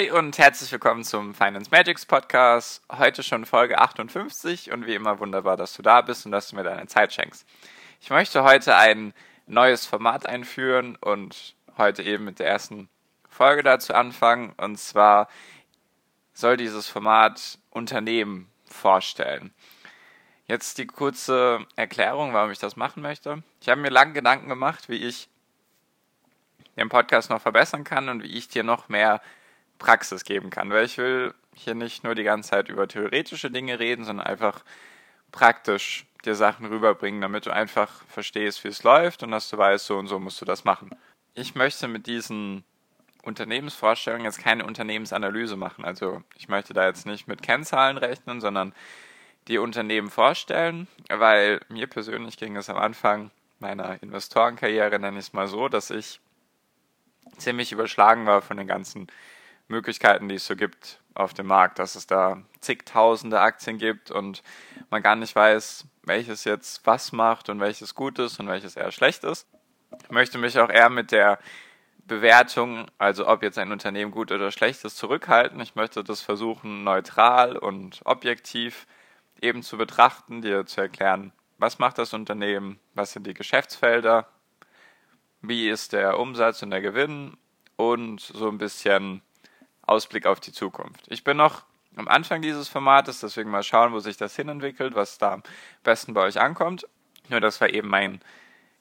Hi und herzlich willkommen zum Finance Magics Podcast. Heute schon Folge 58 und wie immer wunderbar, dass du da bist und dass du mir deine Zeit schenkst. Ich möchte heute ein neues Format einführen und heute eben mit der ersten Folge dazu anfangen. Und zwar soll dieses Format Unternehmen vorstellen. Jetzt die kurze Erklärung, warum ich das machen möchte. Ich habe mir lange Gedanken gemacht, wie ich den Podcast noch verbessern kann und wie ich dir noch mehr Praxis geben kann, weil ich will hier nicht nur die ganze Zeit über theoretische Dinge reden, sondern einfach praktisch dir Sachen rüberbringen, damit du einfach verstehst, wie es läuft und dass du weißt, so und so musst du das machen. Ich möchte mit diesen Unternehmensvorstellungen jetzt keine Unternehmensanalyse machen. Also ich möchte da jetzt nicht mit Kennzahlen rechnen, sondern die Unternehmen vorstellen, weil mir persönlich ging es am Anfang meiner Investorenkarriere, nenne ich es mal so, dass ich ziemlich überschlagen war von den ganzen Möglichkeiten, die es so gibt auf dem Markt, dass es da zigtausende Aktien gibt und man gar nicht weiß, welches jetzt was macht und welches gut ist und welches eher schlecht ist. Ich möchte mich auch eher mit der Bewertung, also ob jetzt ein Unternehmen gut oder schlecht ist, zurückhalten. Ich möchte das versuchen, neutral und objektiv eben zu betrachten, dir zu erklären, was macht das Unternehmen, was sind die Geschäftsfelder, wie ist der Umsatz und der Gewinn und so ein bisschen Ausblick auf die Zukunft. Ich bin noch am Anfang dieses Formates, deswegen mal schauen, wo sich das hinentwickelt, was da am besten bei euch ankommt. Nur das war eben mein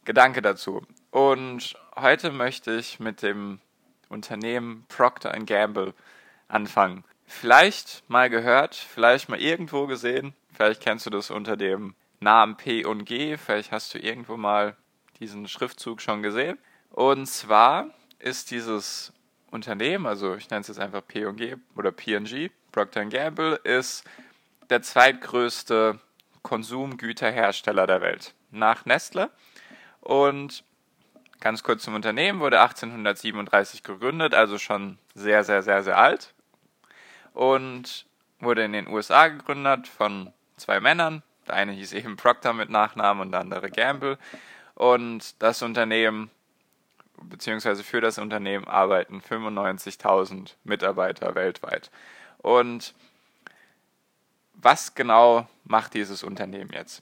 Gedanke dazu. Und heute möchte ich mit dem Unternehmen Procter Gamble anfangen. Vielleicht mal gehört, vielleicht mal irgendwo gesehen, vielleicht kennst du das unter dem Namen P und G, vielleicht hast du irgendwo mal diesen Schriftzug schon gesehen. Und zwar ist dieses Unternehmen, also ich nenne es jetzt einfach P&G oder P&G, Procter Gamble, ist der zweitgrößte Konsumgüterhersteller der Welt nach Nestle. Und ganz kurz zum Unternehmen, wurde 1837 gegründet, also schon sehr, sehr, sehr, sehr alt. Und wurde in den USA gegründet von zwei Männern. Der eine hieß eben Procter mit Nachnamen und der andere Gamble. Und das Unternehmen beziehungsweise für das Unternehmen arbeiten 95.000 Mitarbeiter weltweit. Und was genau macht dieses Unternehmen jetzt?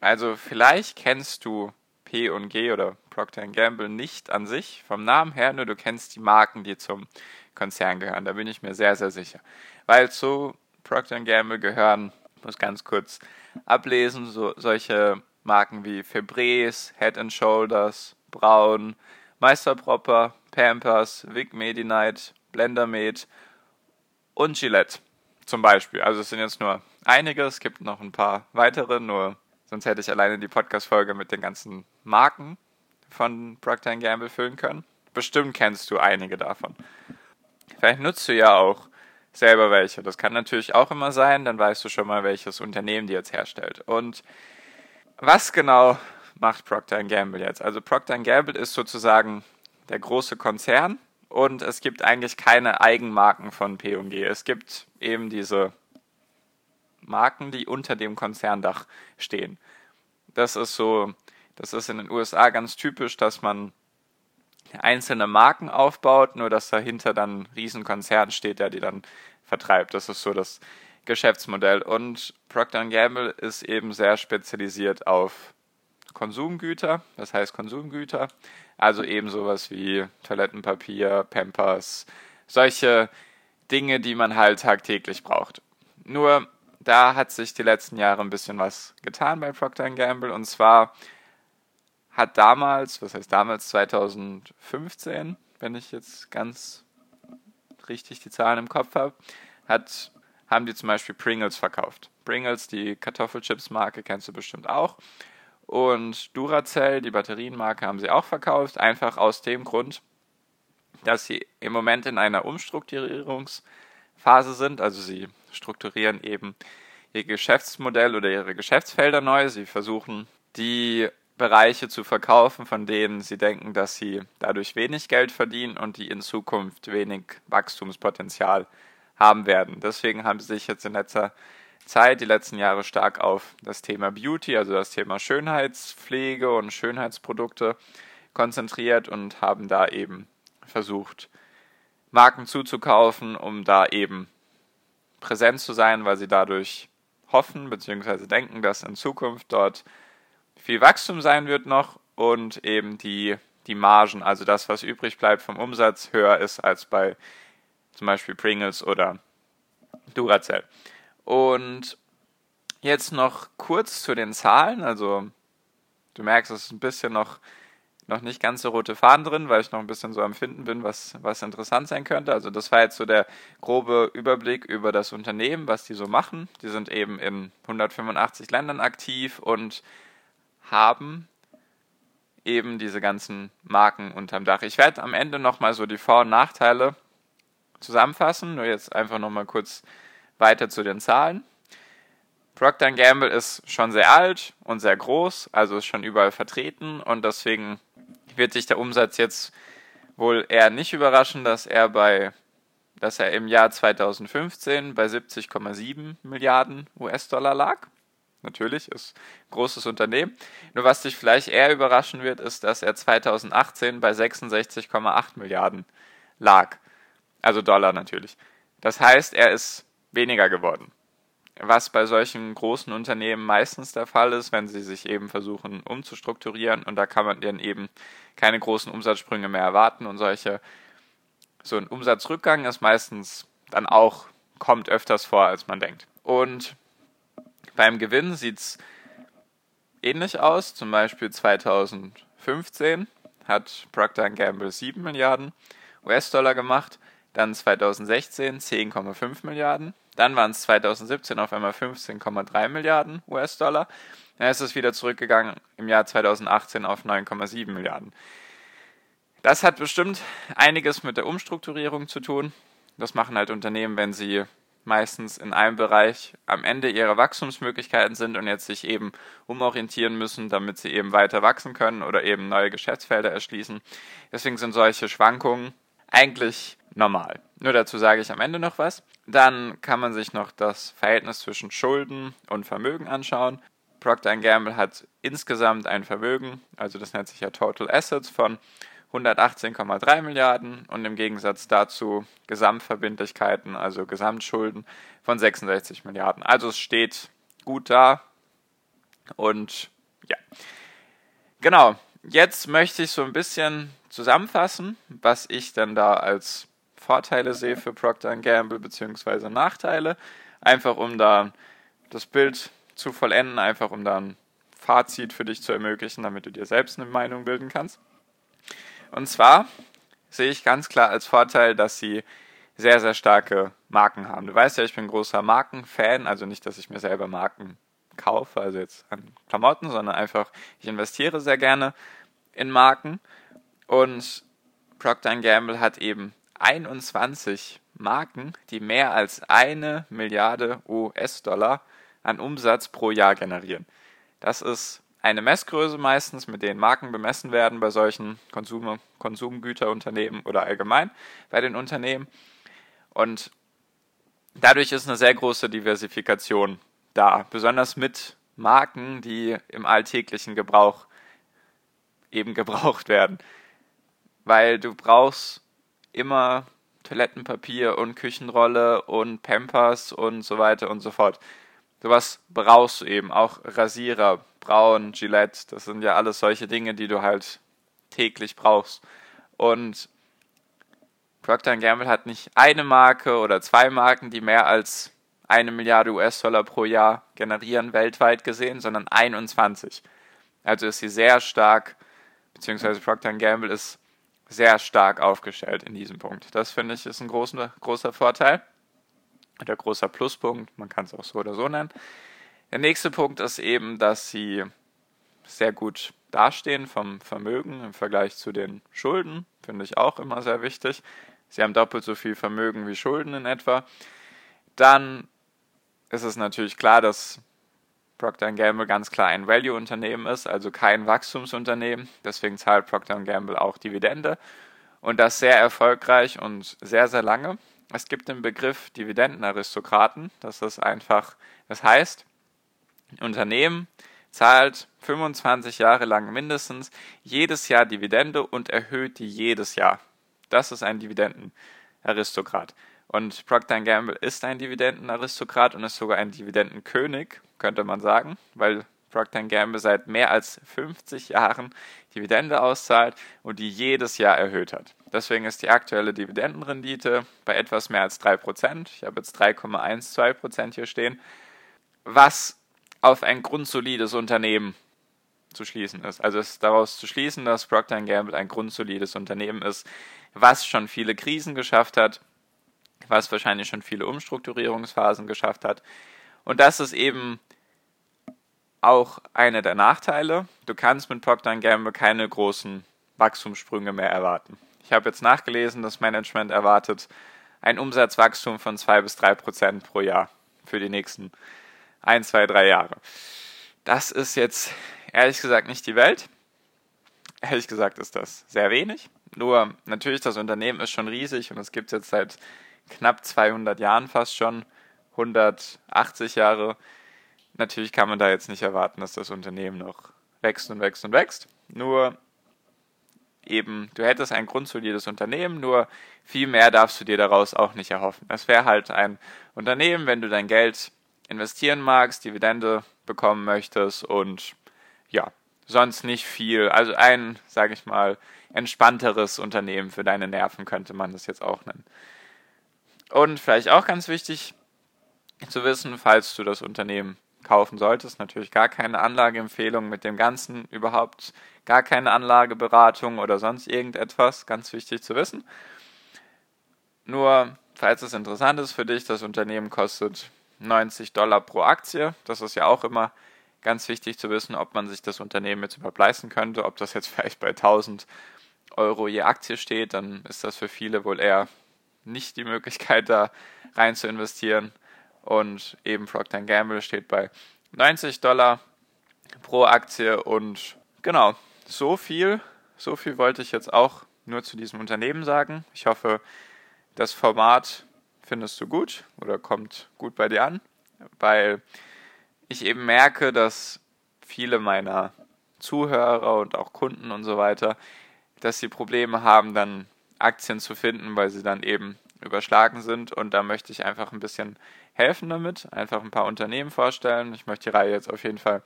Also vielleicht kennst du P&G oder Procter Gamble nicht an sich vom Namen her, nur du kennst die Marken, die zum Konzern gehören. Da bin ich mir sehr, sehr sicher. Weil zu Procter Gamble gehören, ich muss ganz kurz ablesen, so, solche Marken wie Febreze, Head Shoulders, Braun, Meisterpropper, Pampers, Vic Medi-Night, Blendermade und Gillette zum Beispiel. Also es sind jetzt nur einige, es gibt noch ein paar weitere, nur sonst hätte ich alleine die Podcast-Folge mit den ganzen Marken von Procter Gamble füllen können. Bestimmt kennst du einige davon. Vielleicht nutzt du ja auch selber welche. Das kann natürlich auch immer sein, dann weißt du schon mal, welches Unternehmen die jetzt herstellt. Und was genau macht Procter Gamble jetzt. Also Procter Gamble ist sozusagen der große Konzern und es gibt eigentlich keine Eigenmarken von P&G. Es gibt eben diese Marken, die unter dem Konzerndach stehen. Das ist so, das ist in den USA ganz typisch, dass man einzelne Marken aufbaut, nur dass dahinter dann ein Riesenkonzern steht, der die dann vertreibt. Das ist so das Geschäftsmodell. Und Procter Gamble ist eben sehr spezialisiert auf Konsumgüter, das heißt Konsumgüter, also eben sowas wie Toilettenpapier, Pampers, solche Dinge, die man halt tagtäglich braucht. Nur da hat sich die letzten Jahre ein bisschen was getan bei Procter Gamble und zwar hat damals, was heißt damals 2015, wenn ich jetzt ganz richtig die Zahlen im Kopf habe, hat, haben die zum Beispiel Pringles verkauft. Pringles, die Kartoffelchips-Marke, kennst du bestimmt auch. Und Duracell, die Batterienmarke, haben sie auch verkauft, einfach aus dem Grund, dass sie im Moment in einer Umstrukturierungsphase sind. Also sie strukturieren eben ihr Geschäftsmodell oder ihre Geschäftsfelder neu. Sie versuchen die Bereiche zu verkaufen, von denen sie denken, dass sie dadurch wenig Geld verdienen und die in Zukunft wenig Wachstumspotenzial haben werden. Deswegen haben sie sich jetzt in letzter Zeit, die letzten Jahre stark auf das Thema Beauty, also das Thema Schönheitspflege und Schönheitsprodukte konzentriert und haben da eben versucht, Marken zuzukaufen, um da eben präsent zu sein, weil sie dadurch hoffen bzw. denken, dass in Zukunft dort viel Wachstum sein wird noch und eben die, die Margen, also das, was übrig bleibt vom Umsatz, höher ist als bei zum Beispiel Pringles oder Duracell. Und jetzt noch kurz zu den Zahlen. Also du merkst, es ist ein bisschen noch, noch nicht ganz so rote Faden drin, weil ich noch ein bisschen so am Finden bin, was, was interessant sein könnte. Also das war jetzt so der grobe Überblick über das Unternehmen, was die so machen. Die sind eben in 185 Ländern aktiv und haben eben diese ganzen Marken unterm Dach. Ich werde am Ende nochmal so die Vor- und Nachteile zusammenfassen, nur jetzt einfach nochmal kurz weiter zu den Zahlen. Procter Gamble ist schon sehr alt und sehr groß, also ist schon überall vertreten und deswegen wird sich der Umsatz jetzt wohl eher nicht überraschen, dass er bei dass er im Jahr 2015 bei 70,7 Milliarden US-Dollar lag natürlich, ist ein großes Unternehmen. Nur was dich vielleicht eher überraschen wird, ist, dass er 2018 bei 66,8 Milliarden lag. Also Dollar natürlich. Das heißt, er ist weniger geworden. Was bei solchen großen Unternehmen meistens der Fall ist, wenn sie sich eben versuchen umzustrukturieren und da kann man dann eben keine großen Umsatzsprünge mehr erwarten und solche, so ein Umsatzrückgang ist meistens dann auch, kommt öfters vor, als man denkt. Und beim Gewinn sieht es ähnlich aus. Zum Beispiel 2015 hat Procter Gamble 7 Milliarden US-Dollar gemacht, dann 2016 10,5 Milliarden, dann waren es 2017 auf einmal 15,3 Milliarden US-Dollar. Dann ist es wieder zurückgegangen im Jahr 2018 auf 9,7 Milliarden. Das hat bestimmt einiges mit der Umstrukturierung zu tun. Das machen halt Unternehmen, wenn sie meistens in einem Bereich am Ende ihrer Wachstumsmöglichkeiten sind und jetzt sich eben umorientieren müssen, damit sie eben weiter wachsen können oder eben neue Geschäftsfelder erschließen. Deswegen sind solche Schwankungen eigentlich normal. Nur dazu sage ich am Ende noch was. Dann kann man sich noch das Verhältnis zwischen Schulden und Vermögen anschauen. Procter Gamble hat insgesamt ein Vermögen, also das nennt sich ja Total Assets von 118,3 Milliarden und im Gegensatz dazu Gesamtverbindlichkeiten, also Gesamtschulden von 66 Milliarden. Also es steht gut da und ja. Genau, jetzt möchte ich so ein bisschen zusammenfassen, was ich dann da als Vorteile sehe für Procter Gamble bzw. Nachteile, einfach um da das Bild zu vollenden, einfach um da ein Fazit für dich zu ermöglichen, damit du dir selbst eine Meinung bilden kannst. Und zwar sehe ich ganz klar als Vorteil, dass sie sehr, sehr starke Marken haben. Du weißt ja, ich bin großer Markenfan, also nicht, dass ich mir selber Marken kaufe, also jetzt an Klamotten, sondern einfach, ich investiere sehr gerne in Marken. Und Procter Gamble hat eben 21 Marken, die mehr als eine Milliarde US-Dollar an Umsatz pro Jahr generieren. Das ist eine Messgröße meistens, mit denen Marken bemessen werden bei solchen Konsum Konsumgüterunternehmen oder allgemein bei den Unternehmen. Und dadurch ist eine sehr große Diversifikation da, besonders mit Marken, die im alltäglichen Gebrauch eben gebraucht werden. Weil du brauchst immer Toilettenpapier und Küchenrolle und Pampers und so weiter und so fort. Sowas brauchst du eben, auch Rasierer, Braun, Gillette, das sind ja alles solche Dinge, die du halt täglich brauchst. Und Procter Gamble hat nicht eine Marke oder zwei Marken, die mehr als eine Milliarde US-Dollar pro Jahr generieren, weltweit gesehen, sondern 21. Also ist sie sehr stark, beziehungsweise Procter Gamble ist sehr stark aufgestellt in diesem Punkt. Das finde ich ist ein großer, großer Vorteil oder großer Pluspunkt, man kann es auch so oder so nennen. Der nächste Punkt ist eben, dass sie sehr gut dastehen vom Vermögen im Vergleich zu den Schulden, finde ich auch immer sehr wichtig. Sie haben doppelt so viel Vermögen wie Schulden in etwa. Dann ist es natürlich klar, dass Procter Gamble ganz klar ein Value-Unternehmen ist, also kein Wachstumsunternehmen. Deswegen zahlt Procter Gamble auch Dividende und das sehr erfolgreich und sehr, sehr lange. Es gibt den Begriff Dividendenaristokraten. Das ist einfach, das heißt, ein Unternehmen zahlt 25 Jahre lang mindestens jedes Jahr Dividende und erhöht die jedes Jahr. Das ist ein Dividendenaristokrat. Und Procter Gamble ist ein Dividendenaristokrat und ist sogar ein Dividendenkönig, könnte man sagen, weil Procter Gamble seit mehr als 50 Jahren Dividende auszahlt und die jedes Jahr erhöht hat. Deswegen ist die aktuelle Dividendenrendite bei etwas mehr als 3%. Ich habe jetzt 3,12% hier stehen, was auf ein grundsolides Unternehmen zu schließen ist. Also ist daraus zu schließen, dass Procter Gamble ein grundsolides Unternehmen ist, was schon viele Krisen geschafft hat, was wahrscheinlich schon viele Umstrukturierungsphasen geschafft hat. Und das ist eben auch einer der Nachteile. Du kannst mit Procter Gamble keine großen Wachstumssprünge mehr erwarten. Ich habe jetzt nachgelesen, das Management erwartet ein Umsatzwachstum von 2 bis 3 Prozent pro Jahr für die nächsten 1, 2, 3 Jahre. Das ist jetzt ehrlich gesagt nicht die Welt. Ehrlich gesagt ist das sehr wenig. Nur natürlich, das Unternehmen ist schon riesig und es gibt jetzt seit knapp 200 Jahren fast schon, 180 Jahre. Natürlich kann man da jetzt nicht erwarten, dass das Unternehmen noch wächst und wächst und wächst. Nur eben, du hättest ein grundsolides Unternehmen, nur viel mehr darfst du dir daraus auch nicht erhoffen. Es wäre halt ein Unternehmen, wenn du dein Geld investieren magst, Dividende bekommen möchtest und ja, sonst nicht viel. Also ein, sage ich mal, entspannteres Unternehmen für deine Nerven könnte man das jetzt auch nennen. Und vielleicht auch ganz wichtig zu wissen, falls du das Unternehmen kaufen solltest, natürlich gar keine Anlageempfehlung mit dem Ganzen, überhaupt gar keine Anlageberatung oder sonst irgendetwas, ganz wichtig zu wissen. Nur, falls es interessant ist für dich, das Unternehmen kostet 90 Dollar pro Aktie. Das ist ja auch immer ganz wichtig zu wissen, ob man sich das Unternehmen jetzt überhaupt leisten könnte, ob das jetzt vielleicht bei 1000 Euro je Aktie steht, dann ist das für viele wohl eher nicht die Möglichkeit, da rein zu investieren. Und eben Procter Gamble steht bei 90 Dollar pro Aktie. Und genau, so viel, so viel wollte ich jetzt auch nur zu diesem Unternehmen sagen. Ich hoffe, das Format findest du gut oder kommt gut bei dir an, weil ich eben merke, dass viele meiner Zuhörer und auch Kunden und so weiter, dass sie Probleme haben, dann Aktien zu finden, weil sie dann eben überschlagen sind. Und da möchte ich einfach ein bisschen helfen damit, einfach ein paar Unternehmen vorstellen. Ich möchte die Reihe jetzt auf jeden Fall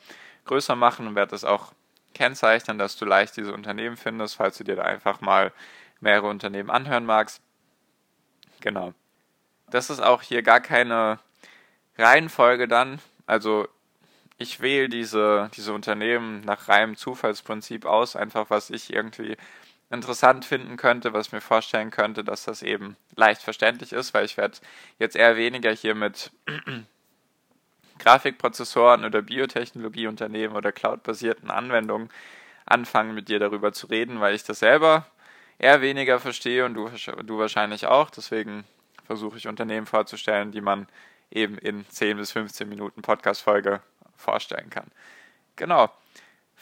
größer machen und werde das auch kennzeichnen, dass du leicht diese Unternehmen findest, falls du dir da einfach mal mehrere Unternehmen anhören magst. Genau. Das ist auch hier gar keine Reihenfolge dann. Also ich wähle diese, diese Unternehmen nach reinem Zufallsprinzip aus, einfach was ich irgendwie interessant finden könnte, was mir vorstellen könnte, dass das eben leicht verständlich ist, weil ich werde jetzt eher weniger hier mit Grafikprozessoren oder Biotechnologieunternehmen oder cloudbasierten Anwendungen anfangen, mit dir darüber zu reden, weil ich das selber eher weniger verstehe und du, du wahrscheinlich auch. Deswegen versuche ich Unternehmen vorzustellen, die man eben in 10 bis 15 Minuten Podcast-Folge vorstellen kann. Genau.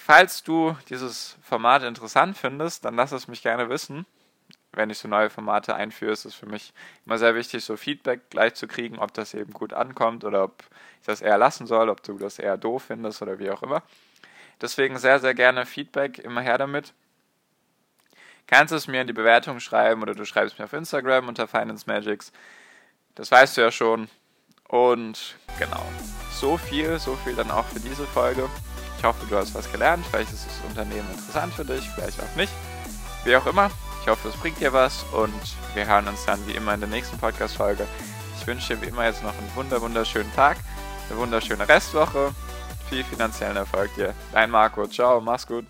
Falls du dieses Format interessant findest, dann lass es mich gerne wissen. Wenn ich so neue Formate einführe, ist es für mich immer sehr wichtig, so Feedback gleich zu kriegen, ob das eben gut ankommt oder ob ich das eher lassen soll, ob du das eher doof findest oder wie auch immer. Deswegen sehr, sehr gerne Feedback, immer her damit. Kannst es mir in die Bewertung schreiben oder du schreibst mir auf Instagram unter Finance Magics. Das weißt du ja schon. Und genau, so viel, so viel dann auch für diese Folge. Ich hoffe, du hast was gelernt. Vielleicht ist das Unternehmen interessant für dich, vielleicht auch nicht. Wie auch immer, ich hoffe, es bringt dir was und wir hören uns dann wie immer in der nächsten Podcast-Folge. Ich wünsche dir wie immer jetzt noch einen wunder wunderschönen Tag, eine wunderschöne Restwoche, viel finanziellen Erfolg dir. Dein Marco, ciao, mach's gut.